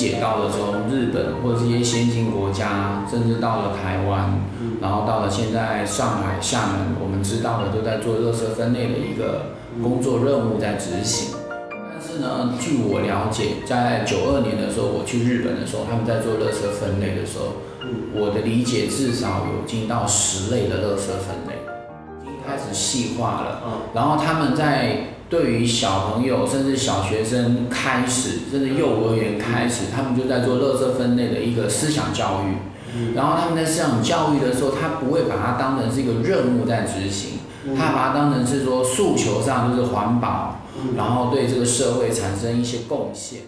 解到的，从日本或者一些先进国家，甚至到了台湾，然后到了现在上海、厦门，我们知道的都在做垃圾分类的一个工作任务在执行。但是呢，据我了解，在九二年的时候，我去日本的时候，他们在做垃圾分类的时候，我的理解至少有进到十类的垃圾分类，已经开始细化了。然后他们在对于小朋友甚至小学生开始，甚至幼儿园开始，他们就在做垃圾分类的一个思想教育。然后他们在思想教育的时候，他不会把它当成是一个任务在执行，他把它当成是说诉求上就是环保，然后对这个社会产生一些贡献。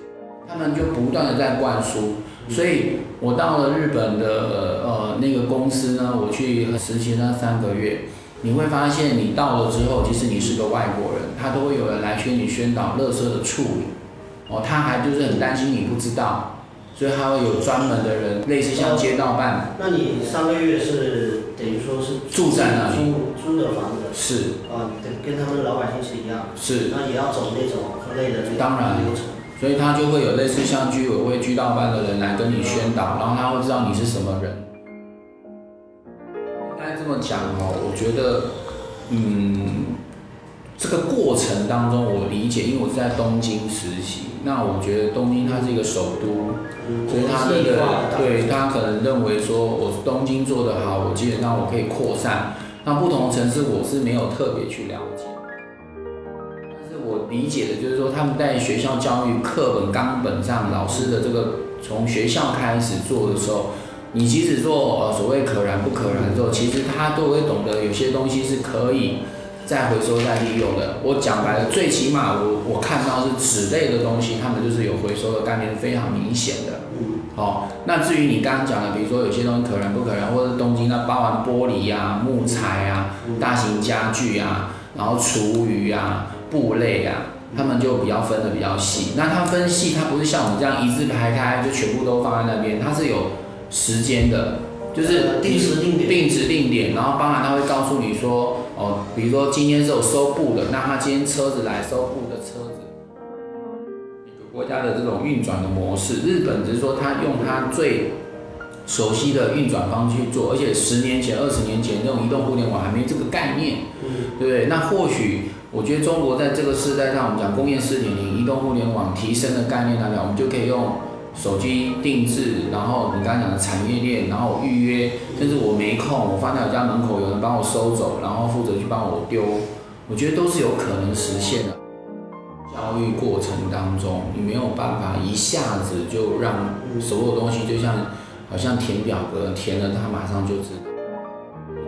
他们就不断的在灌输。所以我到了日本的呃那个公司呢，我去实习那三个月。你会发现，你到了之后，即使你是个外国人，他都会有人来宣你宣导垃圾的处理。哦，他还就是很担心你不知道，所以他会有专门的人，类似像街道办。那你三个月是等于说是住在那里？租租的房子？是。啊，跟跟他们老百姓是一样。是。那也要走那种分类的当然流程。所以他就会有类似像居委会、居道办的人来跟你宣导，然后他会知道你是什么人。讲哦，我觉得，嗯，这个过程当中我理解，因为我是在东京实习，那我觉得东京它是一个首都，所以它那个对他可能认为说，我东京做得好，我基本上我可以扩散，那不同城市我是没有特别去了解，但是我理解的就是说，他们在学校教育课本纲本上，老师的这个从学校开始做的时候。你即使做呃所谓可燃不可燃的时候，其实他都会懂得有些东西是可以再回收再利用的。我讲白了，最起码我我看到是纸类的东西，他们就是有回收的概念非常明显的。好，那至于你刚刚讲的，比如说有些东西可燃不可燃，或者是东京那包含玻璃呀、木材啊、大型家具啊，然后厨余啊、布类啊，他们就比较分的比较细。那它分细，它不是像我们这样一字排开就全部都放在那边，它是有。时间的，就是定时定点，定时定点，然后当然他会告诉你说，哦，比如说今天是有收布的，那他今天车子来收布的车子，一个国家的这种运转的模式，日本只是说他用他最熟悉的运转方式去做，而且十年前、二十年前那种移动互联网还没这个概念，对不对？那或许我觉得中国在这个时代上，我们讲工业四点零、移动互联网提升的概念来讲，我们就可以用。手机定制，然后你刚刚讲的产业链，然后预约，甚至我没空，我放在我家门口，有人帮我收走，然后负责去帮我丢，我觉得都是有可能实现的。教育过程当中，你没有办法一下子就让所有东西就像好像填表格，填了它马上就知道。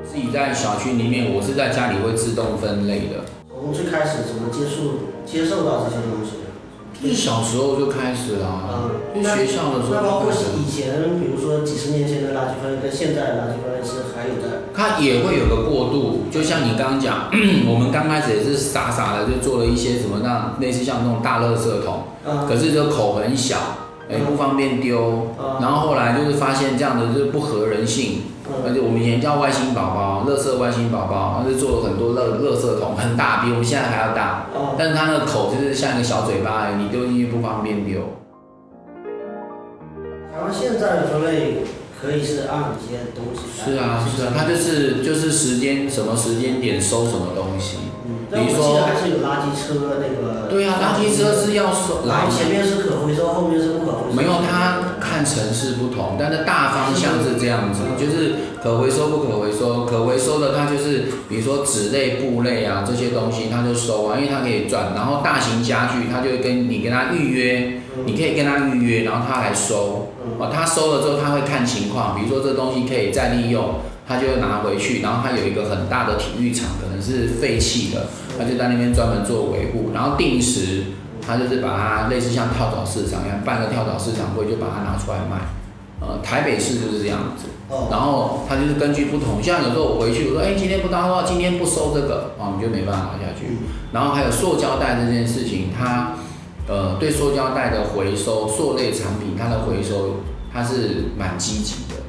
自己在小区里面，我是在家里会自动分类的。从最开始怎么接触接受到这些东西？是小时候就开始了，就学校的时候。那包括是以前，比如说几十年前的垃圾分类跟现在的垃圾分类是还有的。它也会有个过渡，就像你刚刚讲，我们刚开始也是傻傻的就做了一些什么那类似像那种大垃圾桶，可是这口很小，哎不方便丢，然后后来就是发现这样的就是不合人性。而且我们以前叫外星宝宝，乐色外星宝宝，它是做了很多乐乐色桶，很大，比我们现在还要大。哦。但是它那个口就是像一个小嘴巴，你丢进去不方便丢。然后现在的分类可以是按一些东西。是啊是啊，它就是就是时间什么时间点收什么东西。嗯。比如说还是有垃圾车那个。对啊，垃圾车是要收。然后前面是可回收，后面是不可回收。没有它。看城市不同，但是大方向是这样子，就是可回收不可回收，可回收的它就是比如说纸类、布类啊这些东西，它就收啊，因为它可以赚。然后大型家具，它就跟你跟他预约，你可以跟他预约，然后他来收。哦，他收了之后，他会看情况，比如说这东西可以再利用，他就会拿回去。然后他有一个很大的体育场，可能是废弃的，他就在那边专门做维护，然后定时。他就是把它类似像跳蚤市场一样办个跳蚤市场会，就把它拿出来卖。呃，台北市就是这样子。哦。然后他就是根据不同，像有时候我回去，我说，哎，今天不搭的话，今天不收这个，啊，你就没办法拿下去。然后还有塑胶袋这件事情，它，呃，对塑胶袋的回收，塑类产品它的回收，它是蛮积极的。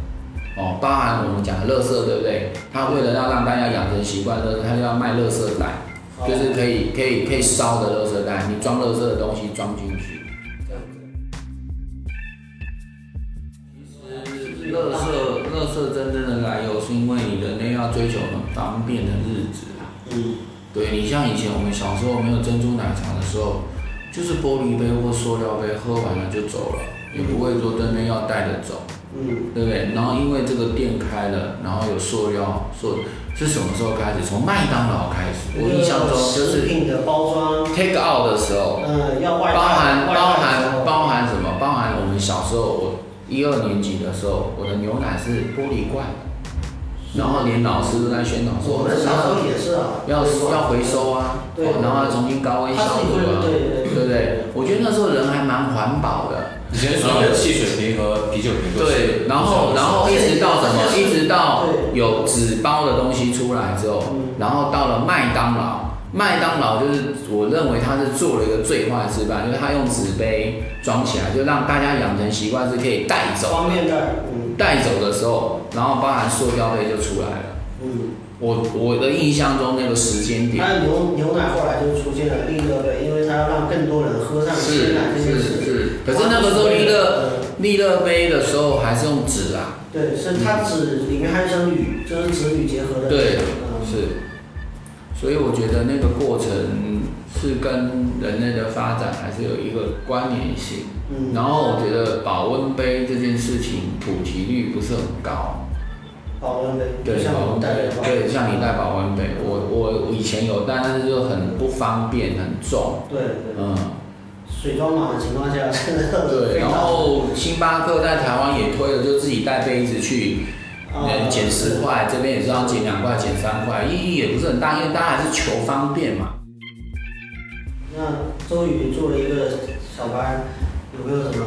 哦，包含我们讲的乐色，对不对？他为了要让大家养成习惯，乐，它就要卖乐色袋。哦就是可以可以可以烧的垃圾袋，你装垃圾的东西装进去，这样子。其实垃圾垃圾真正的来由是因为你人类要追求很方便的日子啊。嗯，对你像以前我们小时候没有珍珠奶茶的时候，就是玻璃杯或塑料杯，喝完了就走了，也不会说真的要带着走。嗯，对不对？然后因为这个店开了，然后有塑料，塑是什么时候开始？从麦当劳开始，我印象中就是食品的包装，take out 的时候，嗯，要外带，包含包含包含什么？包含我们小时候，我一二年级的时候，我的牛奶是玻璃罐，然后连老师都在宣导说，我们小时候也是啊，要要回收啊，对哦然后要重新高温消毒啊，对对对不对？我觉得那时候人还蛮环保的。以前所有的汽水瓶和啤酒瓶都是对，然后然后一直到什么？一直到有纸包的东西出来之后，然后到了麦当劳，麦当劳就是我认为它是做了一个最坏的示范，就是它用纸杯装起来，就让大家养成习惯是可以带走方便袋，嗯带走的时候，然后包含塑料杯就出来了。嗯，我我的印象中那个时间点。还有牛牛奶后来就出现了利乐杯，因为它要让更多人喝上是鲜奶这件是事。是，可是那个时候利乐利乐杯的时候还是用纸啊，对，是它纸里面还生铝，就是纸铝结合的。对嗯，是，所以我觉得那个过程是跟人类的发展还是有一个关联性。嗯，然后我觉得保温杯这件事情普及率不是很高，保温杯，对，像我保温杯们带对，像你带保温杯，我我我以前有带，但是就很不方便，很重，对对，嗯，水装满的情况下，真 的对，然后星巴克在台湾也推了，就自己带杯子去，减十块，这边也是要减两块，减三块，意义也不是很大，因为大家还是求方便嘛。那周宇做了一个小班，有没有什么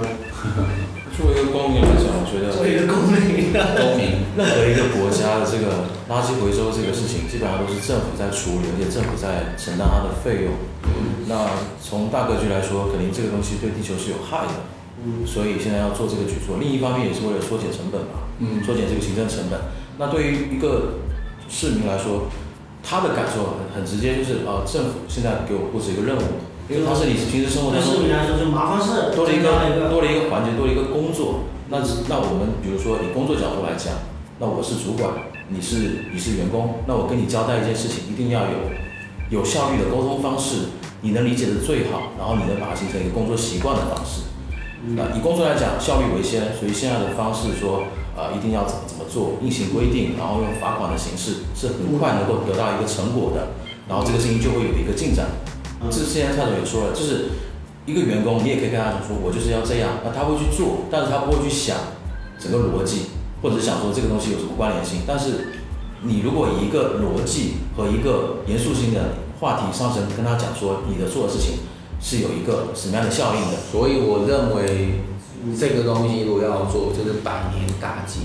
作为一个公民来讲，我觉得作为一个公民？公民，任何一个国家的这个垃圾回收这个事情，基本上都是政府在处理，而且政府在承担它的费用。那从大格局来说，肯定这个东西对地球是有害的，嗯所以现在要做这个举措。另一方面也是为了缩减成本嘛，嗯，缩减这个行政成本。那对于一个市民来说，他的感受很很直接，就是呃，政府现在给我布置一个任务，因为它是你是平时生活当中市民来说就麻烦事，多了一个多了一个环节，多了一个工作。那那我们比如说以工作角度来讲，那我是主管，你是你是员工，那我跟你交代一件事情，一定要有有效率的沟通方式，你能理解的最好，然后你能把它形成一个工作习惯的方式。那以工作来讲，效率为先，所以现在的方式说，呃，一定要怎么怎么做，硬性规定，然后用罚款的形式，是很快能够得到一个成果的，然后这个事情就会有一个进展。嗯这现在蔡总也说了，就是一个员工，你也可以跟他讲说，我就是要这样，那他会去做，但是他不会去想整个逻辑，或者是想说这个东西有什么关联性。但是你如果以一个逻辑和一个严肃性的话题上升，跟他讲说你的做的事情是有一个什么样的效应的，所以我认为这个东西如果要做，就是百年大计。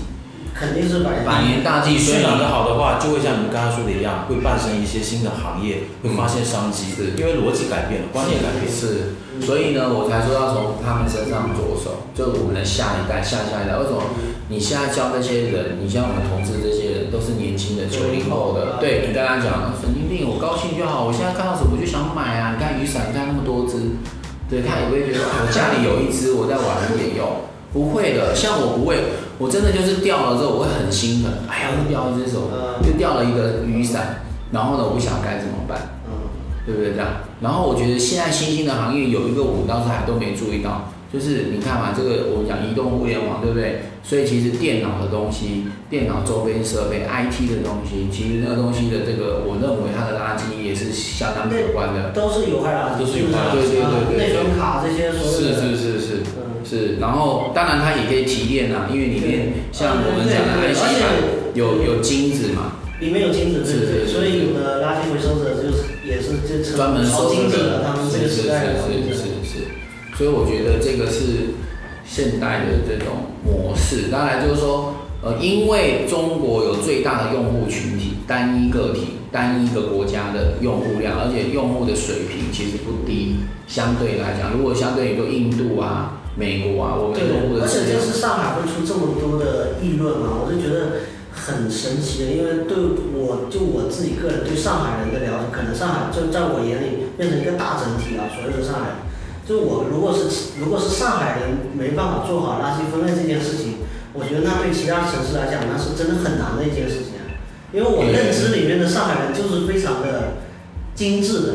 肯定是百百年大计，所以渲染的好的话，就会像你们刚才说的一样，会诞生一些新的行业，会发现商机，是因为逻辑改变了，观念改变。是，所以呢，我才说要从他们身上着手，就是我们的下一代、下下一代。为什么？你现在教这些人，你像我们同事这些人，都是年轻的九零后的，对你跟他讲神经病，我高兴就好，我现在看到什么我就想买啊！你看雨伞，你看那么多只，对他也不会觉得啊我家里有一只，我再晚一点用。不会的，像我不会，我真的就是掉了之后我会很心疼，哎呀，又掉一只手，又掉了一个雨伞，然后呢，我不晓得该怎么办。嗯，对不对？这样，然后我觉得现在新兴的行业有一个我倒是还都没注意到，就是你看嘛，这个我们讲移动互联网，对不对？所以其实电脑的东西、电脑周边设备、IT 的东西，其实那个东西的这个，我认为它的垃圾也是相当可观的。都是有害垃圾，都是有害垃圾对对对对内存卡这些所有是的，是是是嗯，是，然后当然它也可以提炼啊，因为里面像我们讲的对对 IC 而且板有有金子嘛，里面有金子，对对？所以有的垃圾回收者就是也是就专门收这金子的，他们这个是是时代的是是是是，所以我觉得这个是现代的这种模式。当然就是说，呃，因为中国有最大的用户群体，单一个体、单一一个国家的用户量，而且用户的水平其实不低。相对来讲，如果相对于说印度啊、美国啊，我们的用户对，的而且这次上海会出这么多的议论嘛，我就觉得很神奇的，因为对我就我自己个人对上海人的了解，可能上海就在我眼里变成一个大整体了，所有的上海人。就我如果是如果是上海人没办法做好垃圾分类这件事情，我觉得那对其他城市来讲，那是真的很难的一件事情啊。因为我认知里面的上海人就是非常的精致的，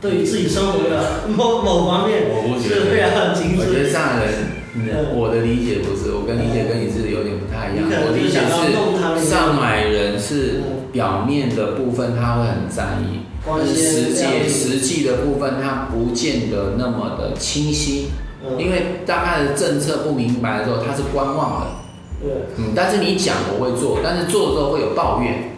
对于自己生活的某 某方面我不是非常精我觉得。上海人，嗯我的理解不是，我跟理解跟你是有点不太一样。我理解是上海人是表面的部分他会很在意，但是实际实际的部分他不见得那么的清晰，嗯，因为当他的政策不明白的时候他是观望的，对。嗯，但是你讲我会做，但是做的时候会有抱怨，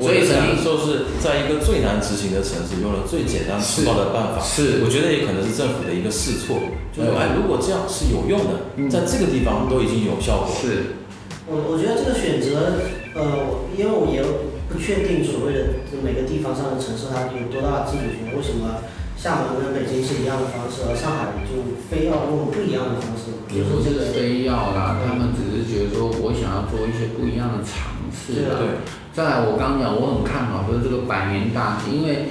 所以曾经说是在一个最难执行的城市，用了最简单粗暴的办法。是。我觉得也可能是政府的一个试错，就是对。哎，如果这样是有用的，嗯。在这个地方都已经有效果。是。我我觉得这个选择，呃，因为我也不确定所谓的每个地方上的城市它有多大的自主权，为什么厦门跟北京是一样的方式，而上海就非要用不一样的方式？也不就是这个，非要啦，他们只是觉得说我想要做一些不一样的尝试对啊啦。对，再来，我刚刚讲，我很看好就是这个百年大计，因为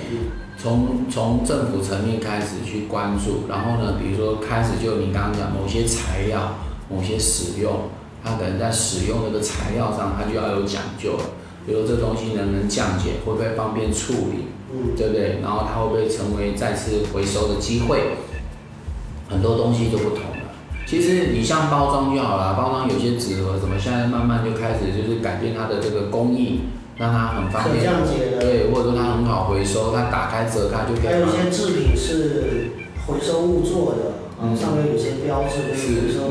从从政府层面开始去关注，然后呢，比如说开始就你刚刚讲某些材料、某些使用，它可能在使用这个材料上，它就要有讲究了。比如说这东西能不能降解，会不会方便处理，嗯，对不对？然后它会不会成为再次回收的机会？很多东西就不同了。其实你像包装就好了，包装有些纸盒什么，现在慢慢就开始就是改变它的这个工艺，让它很方便。降解的，对，或者说它很好回收，它打开折开就可以还有一。些制品是回收物做的，啊，嗯上面有些标志。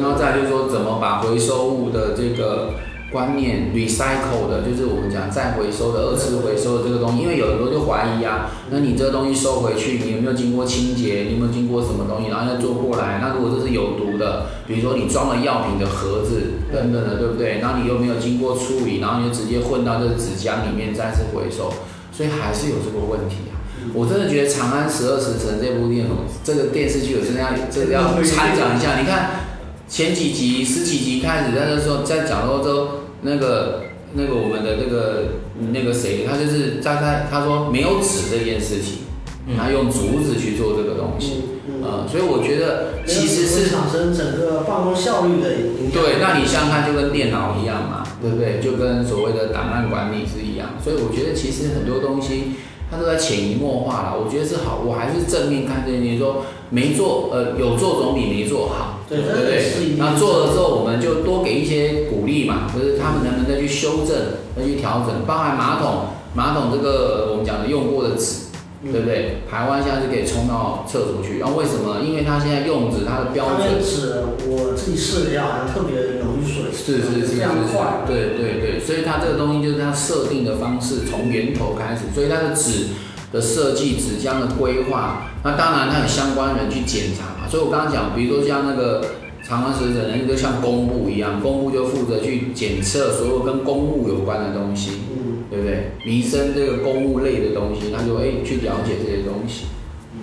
然后再就是说怎么把回收物的这个观念 recycle 的，就是我们讲再回收的、二次回收的这个东西，因为有很多就怀疑啊，那你这个东西收回去，你有没有经过清洁？你有没有经过什么东西？然后再做过来？那如果这是有毒的，比如说你装了药品的盒子等等的，对不对？那你又没有经过处理，然后你就直接混到这个纸浆里面再次回收，所以还是有这个问题啊。我真的觉得《长安十二时辰》这部电影，这个电视剧，我真的要这个要参讲一下。你看前几集、十几集开始，在那时候在讲欧洲那个那个我们的那个那个谁，他就是在他他说没有纸这件事情，嗯他用竹子去做这个东西，嗯嗯，呃，所以我觉得其实是产生整个办公效率的影响。对，那你想想看，就跟电脑一样嘛，对不对？就跟所谓的档案管理是一样，所以我觉得其实很多东西它都在潜移默化了。我觉得是好，我还是正面看这件事情，说没做，呃，有做总比没做好，对不对？那做了之后，我们就多给一些鼓励嘛，就是他们能不能再去修正、再去调整，包含马桶，马桶这个我们讲的用过的纸。对不对？台湾现在是可以冲到厕所去，然后为什么？因为它现在用纸，它的标他准们纸我自己试了一下，好像特别溶于水，是是是是非常快。对对对，所以它这个东西就是它设定的方式，从源头开始，所以它的纸的设计、纸浆的规划，那当然它有相关人去检查嘛。所以我刚刚讲，比如说像那个长安使者，人就像公布一样，公布就负责去检测所有跟公务有关的东西，嗯对不对？民生这个公务类的东西，他就哎去了解这些东西，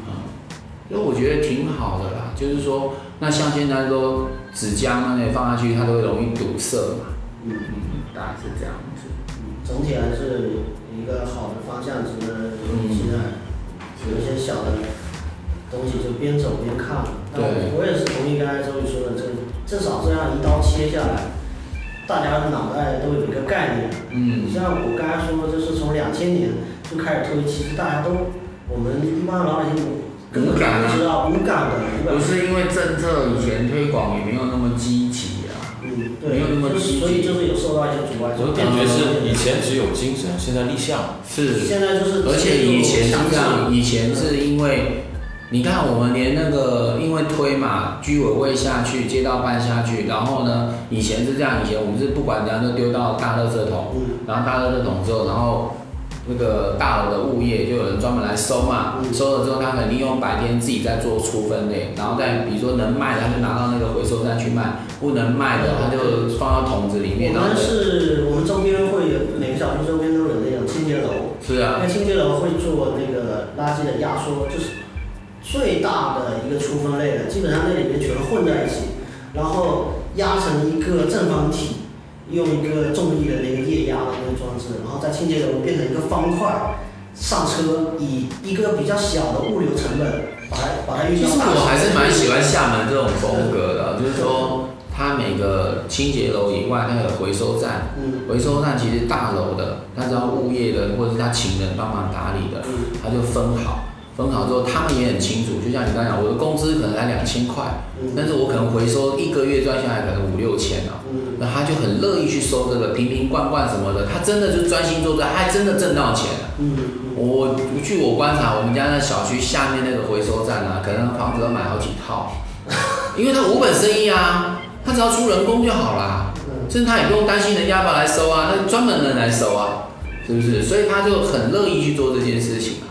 啊，因为我觉得挺好的啦，就是说，那像现在说纸浆那些放下去，它都会容易堵塞嘛，嗯嗯，大概是这样子。嗯，总体还是一个好的方向，值得嗯期待。有一些小的东西就边走边看。但对我也是同意刚才周宇说的，这个至少这样一刀切下来，大家的脑袋都有一个概念。嗯，像我刚才说，就是从两千年就开始推，其实大家都，我们一般老百姓根本就无感知道，无感的，无感不是因为政策以前推广也没有那么积极啊，嗯，对没有那么积极所以就是有受到一些阻碍。我的感觉是以前只有精神，现在立项。是现在就是，而且以前是这样，以前是因为，你看我们连那个因为推嘛，居委会下去，街道办下去，然后呢，以前是这样，以前我们是不管怎样都丢到大垃圾桶，嗯，然后大垃圾桶之后，然后那个大楼的物业就有人专门来收嘛，嗯收了之后他可能利用白天自己在做出分类，然后再比如说能卖的他就拿到那个回收站去卖，不能卖的他就放到桶子里面，我们是我们周边会有每个小区周边都有那种清洁楼，是啊那，清洁楼会做那个垃圾的压缩，就是最大的一个出分类的，基本上那里面全混在一起，然后压成一个正方体，用一个重力的那个液压的那个装置，然后在清洁楼变成一个方块，上车以一个比较小的物流成本把它把它运其实我还是蛮喜欢厦门这种风格的，就是说它每个清洁楼以外，它有回收站，嗯。回收站其实大楼的，它只要物业的或者是他请人帮忙打理的，嗯。他就分好，分好之后他们也很清楚，就像你刚才讲，我的工资可能才两千块，嗯。但是我可能回收一个月赚下来可能五六千啊，嗯。那他就很乐意去收这个瓶瓶罐罐什么的，他真的就专心做这，他还真的挣到钱了。嗯我据我观察，我们家那小区下面那个回收站啊，可能房子都买好几套，因为他无本生意啊，他只要出人工就好啦，嗯。甚至他也不用担心人家要来收啊，那专门人来收啊，是不是？所以他就很乐意去做这件事情啊，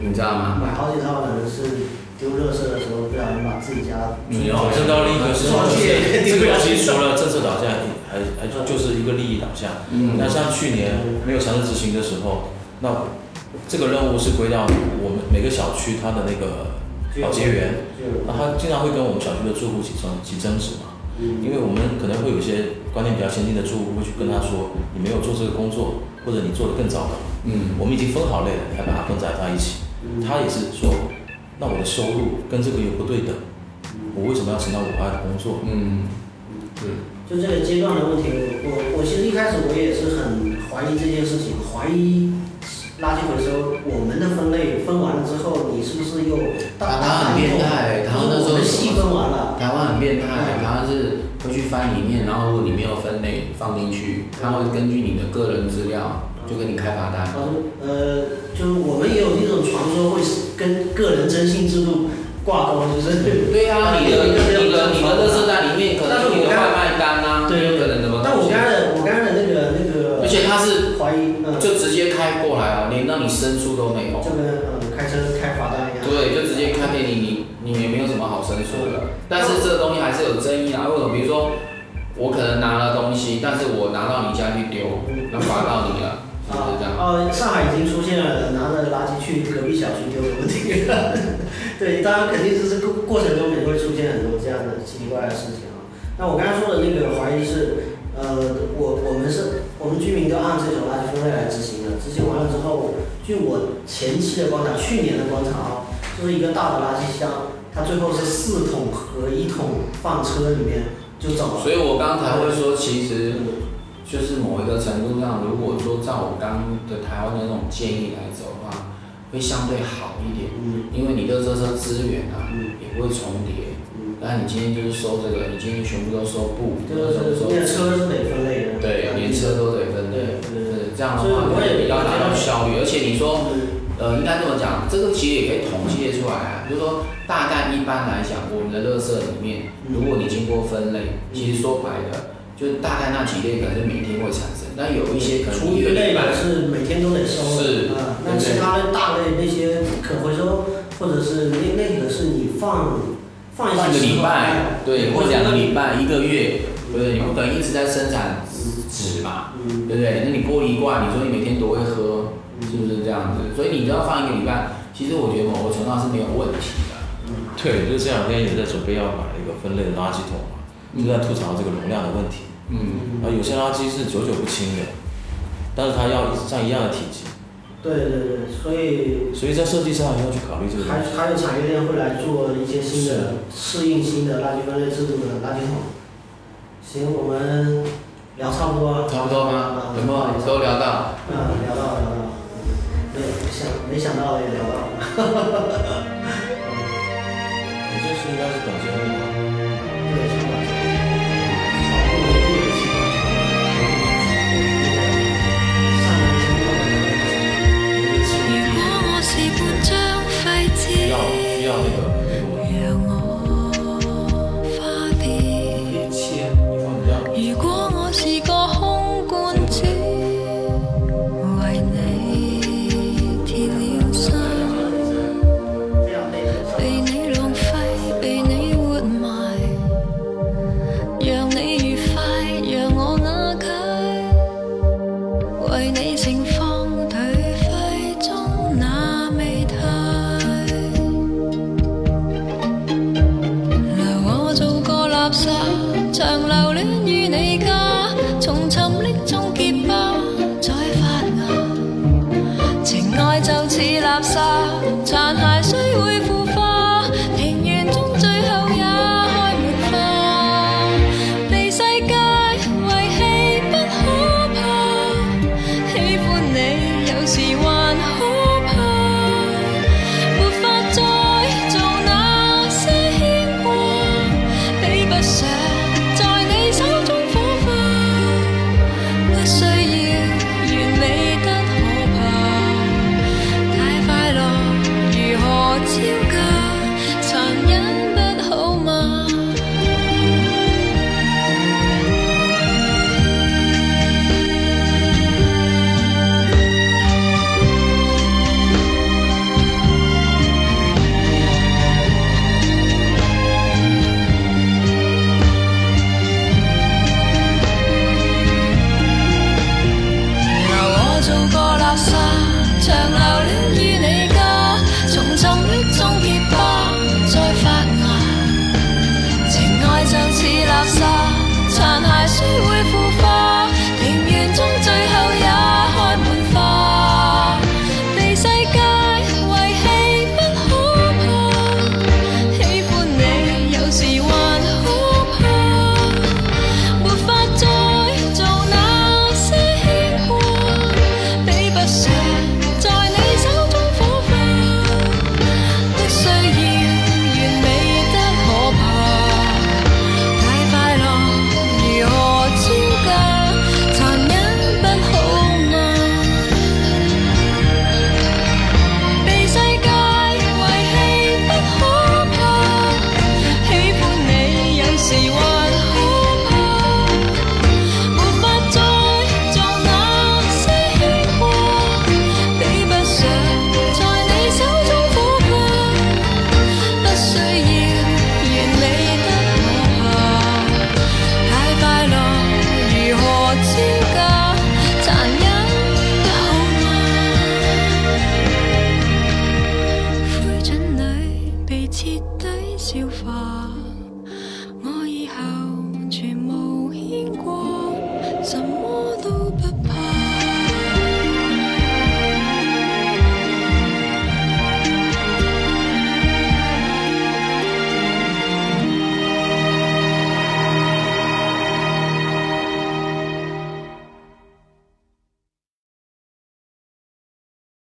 你知道吗？买好几套可能是丢垃圾的时候不小心把自己家嗯好，这到另一个是双切这个东西除了政策导向，还还就是一个利益导向。嗯。那像去年没有强制执行的时候，那这个任务是归到我们每个小区它的那个保洁员，那他经常会跟我们小区的住户起争起争执嘛，嗯。因为我们可能会有一些观念比较先进的住户会去跟他说，你没有做这个工作，或者你做的更糟糕，嗯。我们已经分好类了，还把它分在在一起。嗯他也是说，那我的收入跟这个又不对等，我为什么要承担我爱的工作？嗯，对，就这个阶段的问题，我我其实一开始我也是很怀疑这件事情，怀疑垃圾回收我们的分类分完了之后，你是不是又大台湾很变态台湾那时候我们细分完了，台湾很变态，台湾是会去翻里面，然后如果你没有分类放进去，他会根据你的个人资料就给你开罚单。然后呃，就是我们也有一种传说会跟个人征信制度挂钩，就是对啊，你的 你的你的垃圾袋里面可能有你的外卖单啊，对有可能什么但我刚才的我刚才的那个那个，而且他是怀疑，嗯，就直接开过来啊，连让你申诉都没有。就跟嗯开车开罚单一样，对，就直接开给你，你你也没有什么好申诉的。但是这个东西还是有争议啊，为什么？比如说我可能拿了东西，但是我拿到你家去丢，那罚到你了，是不是这样？哦，上海已经出现了拿着垃圾去隔壁小区丢的问题了。对，当然肯定是这个过程中也会出现很多这样的奇奇怪怪的事情啊。那我刚才说的那个怀疑是，呃，我我们是我们居民都按这种垃圾分类来执行的。执行完了之后，据我前期的观察，去年的观察啊，就是一个大的垃圾箱，它最后是四桶和一桶放车里面就走了。所以我刚才会说，其实就是某一个程度上，如果说照我刚的台湾的那种建议来走的话，会相对好一点，嗯因为你的这些资源啊嗯也不会重叠。嗯，那你今天就是收这个，你今天全部都收布，就是收那车是得分类的。对，连车都得分类，对这样的话会比较达到效率，而且你说。嗯呃，应该这么讲，这个其实也可以统计出来啊，就是说大概一般来讲，我们的垃圾里面，如果你经过分类，其实说白了，就是大概那几类可能是每天会产生，但有一些可能厨余类一个礼拜的是每天都得收，是啊，那其他的大类那些可回收或者是那那个是你放放一个礼拜，对，或两个礼拜、一个月，对不对？你不可能一直在生产纸纸嘛，嗯对不对？那你玻璃罐，你说你每天都会喝，是不是这样子？所以你只要放一个礼拜，其实我觉得某个程度上是没有问题的。对，就是这两天也在准备要买一个分类的垃圾桶嘛，就在吐槽这个容量的问题。嗯，啊，有些垃圾是久久不清的，但是它要占一样的体积，对对对，所以所以在设计上也要去考虑这个还西。还有产业链会来做一些新的适应新的垃圾分类制度的垃圾桶。行，我们聊差不多了，差不多吗？有没有都聊到？嗯，聊到聊到，没想没想到也聊到了。你 这是应该是短线目标。对，Sao?